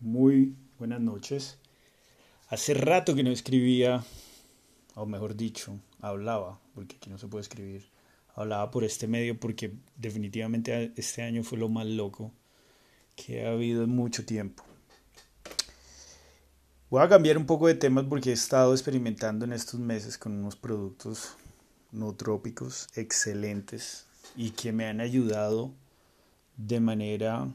Muy buenas noches. Hace rato que no escribía, o mejor dicho, hablaba, porque aquí no se puede escribir. Hablaba por este medio porque definitivamente este año fue lo más loco que ha habido en mucho tiempo. Voy a cambiar un poco de temas porque he estado experimentando en estos meses con unos productos no trópicos excelentes y que me han ayudado de manera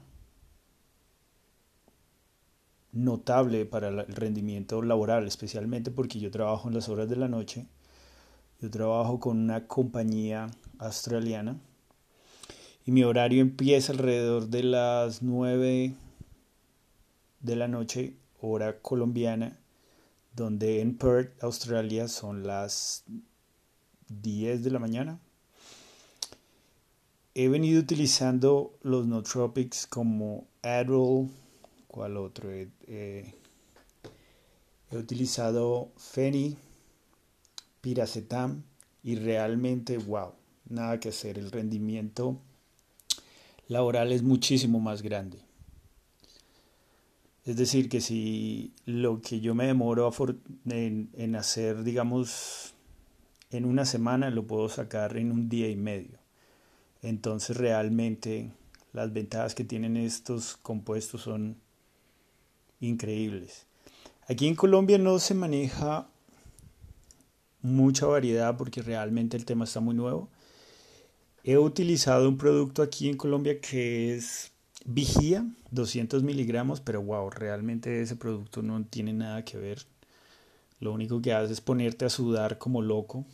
notable para el rendimiento laboral, especialmente porque yo trabajo en las horas de la noche. Yo trabajo con una compañía australiana y mi horario empieza alrededor de las 9 de la noche, hora colombiana, donde en Perth, Australia, son las 10 de la mañana. He venido utilizando los nootropics como Adderall, ¿Cuál otro? he utilizado Feni, Piracetam y realmente, wow, nada que hacer. El rendimiento laboral es muchísimo más grande. Es decir, que si lo que yo me demoro en, en, hacer, digamos, en una semana, lo puedo sacar en un día y medio. Entonces realmente las ventajas que tienen estos compuestos son increíbles. Aquí en Colombia no se maneja mucha variedad porque realmente el tema está muy nuevo. He utilizado un producto aquí en Colombia que es Vigía, 200 miligramos, pero wow, realmente ese producto no tiene nada que ver. Lo único que hace es ponerte a sudar como loco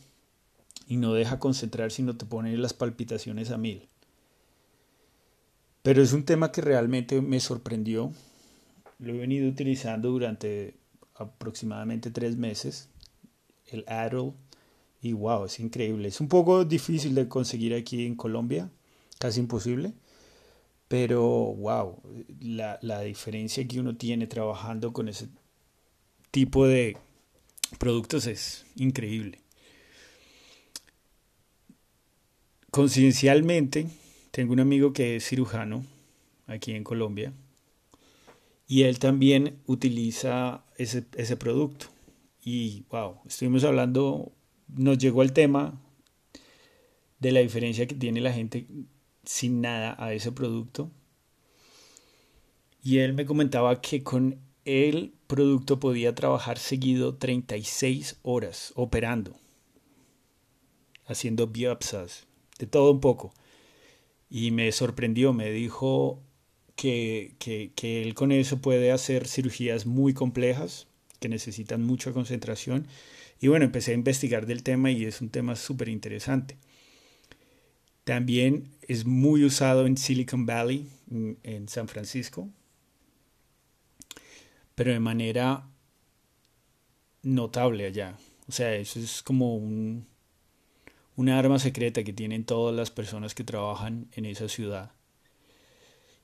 y no deja concentrar, sino te pone las palpitaciones a mil. Pero es un tema que realmente me sorprendió lo he venido utilizando durante aproximadamente tres meses, el Adderall, y wow, es increíble. Es un poco difícil de conseguir aquí en Colombia, casi imposible, pero wow, la, la diferencia que uno tiene trabajando con ese tipo de productos es increíble. Coincidencialmente, tengo un amigo que es cirujano aquí en Colombia y él también utiliza ese, ese producto. Y wow, estuvimos hablando, nos llegó el tema de la diferencia que tiene la gente sin nada a ese producto. Y él me comentaba que con el producto podía trabajar seguido 36 horas operando, haciendo biopsias, de todo un poco. Y me sorprendió, me dijo, que, él con eso puede hacer cirugías muy complejas que necesitan mucha concentración. Y bueno, empecé a investigar del tema y es un tema súper interesante. También es muy usado en Silicon Valley, en San Francisco, pero de manera notable allá. O sea, eso es como un, una arma secreta que tienen todas las personas que trabajan en esa ciudad.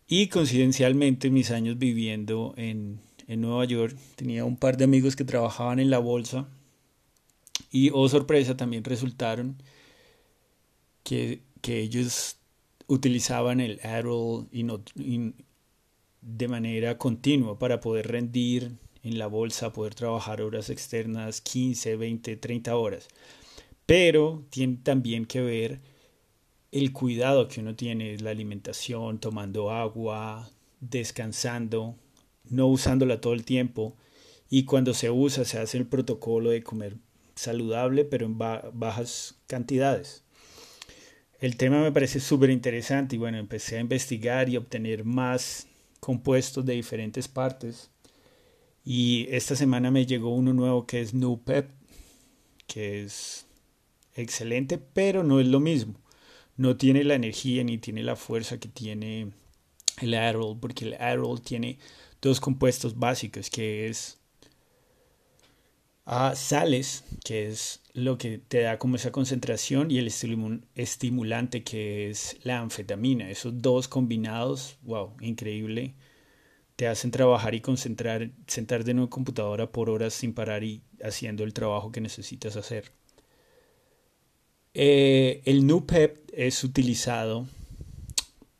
Y coincidencialmente, mis años viviendo en, en Nueva York, tenía un par de amigos que trabajaban en la bolsa y, oh sorpresa, también resultaron que, que ellos utilizaban el Adderall y no, de manera continua para poder rendir en la bolsa, poder trabajar horas externas, 15, 20, 30 horas. Pero tiene también que ver el cuidado que uno tiene, la alimentación, tomando agua, descansando, no usándola todo el tiempo. Y cuando se usa se hace el protocolo de comer saludable pero en bajas cantidades. El tema me parece súper interesante y bueno, empecé a investigar y obtener más compuestos de diferentes partes. Y esta semana me llegó uno nuevo que es NuPep, que es excelente pero no es lo mismo no tiene la energía ni tiene la fuerza que tiene el Adderall, porque el Adderall tiene dos compuestos básicos, que es a sales, que es lo que te da como esa concentración, y el estimulante, que es la anfetamina. Esos dos combinados, wow, increíble. Te hacen trabajar y concentrar, sentarte en una computadora por horas sin parar y haciendo el trabajo que necesitas hacer. Eh, el NUPEP es utilizado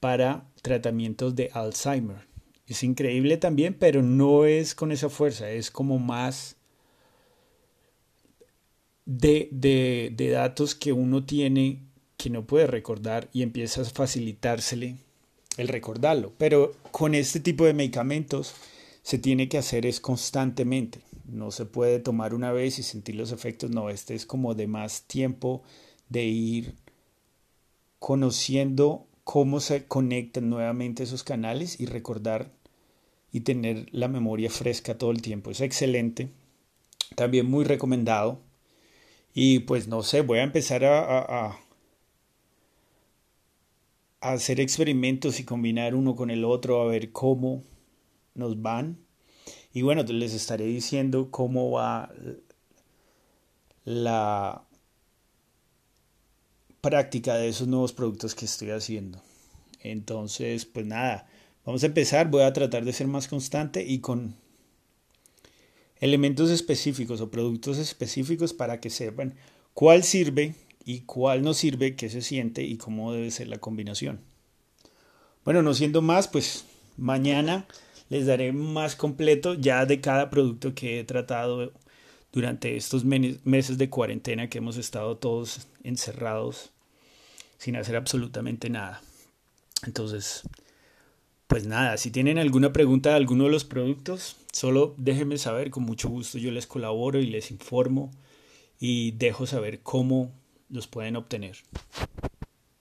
para tratamientos de Alzheimer es increíble también, pero no es con esa fuerza, es como más de, de, datos que uno tiene que no puede recordar y empieza a facilitársele el recordarlo. Pero con este tipo de medicamentos se tiene que hacer es constantemente. No se puede tomar una vez y sentir los efectos. No, este es como de más tiempo de ir conociendo cómo se conectan nuevamente esos canales y recordar y tener la memoria fresca todo el tiempo. Es excelente. También muy recomendado. Y pues no sé, voy a empezar a, a hacer experimentos y combinar uno con el otro a ver cómo nos van. Y bueno, les estaré diciendo cómo va la práctica de esos nuevos productos que estoy haciendo. Entonces, pues nada, vamos a empezar. Voy a tratar de ser más constante y con elementos específicos o productos específicos para que sepan cuál sirve y cuál no sirve, qué se siente y cómo debe ser la combinación. Bueno, no siendo más, pues mañana les daré más completo ya de cada producto que he tratado durante estos meses de cuarentena que hemos estado todos encerrados sin hacer absolutamente nada. Entonces, pues nada, si tienen alguna pregunta de alguno de los productos, solo déjenme saber, con mucho gusto yo les colaboro y les informo y dejo saber cómo los pueden obtener.